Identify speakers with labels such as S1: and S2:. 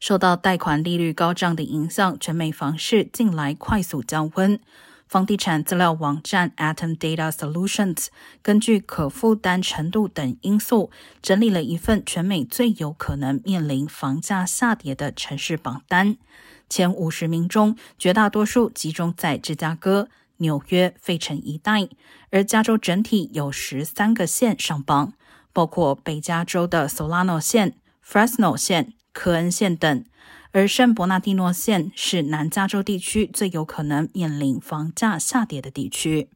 S1: 受到贷款利率高涨的影响，全美房市近来快速降温。房地产资料网站 Atom Data Solutions 根据可负担程度等因素，整理了一份全美最有可能面临房价下跌的城市榜单。前五十名中，绝大多数集中在芝加哥、纽约、费城一带，而加州整体有十三个县上榜，包括北加州的 Solano 县、Fresno 县、科恩县等。而圣伯纳蒂诺县是南加州地区最有可能面临房价下跌的地区。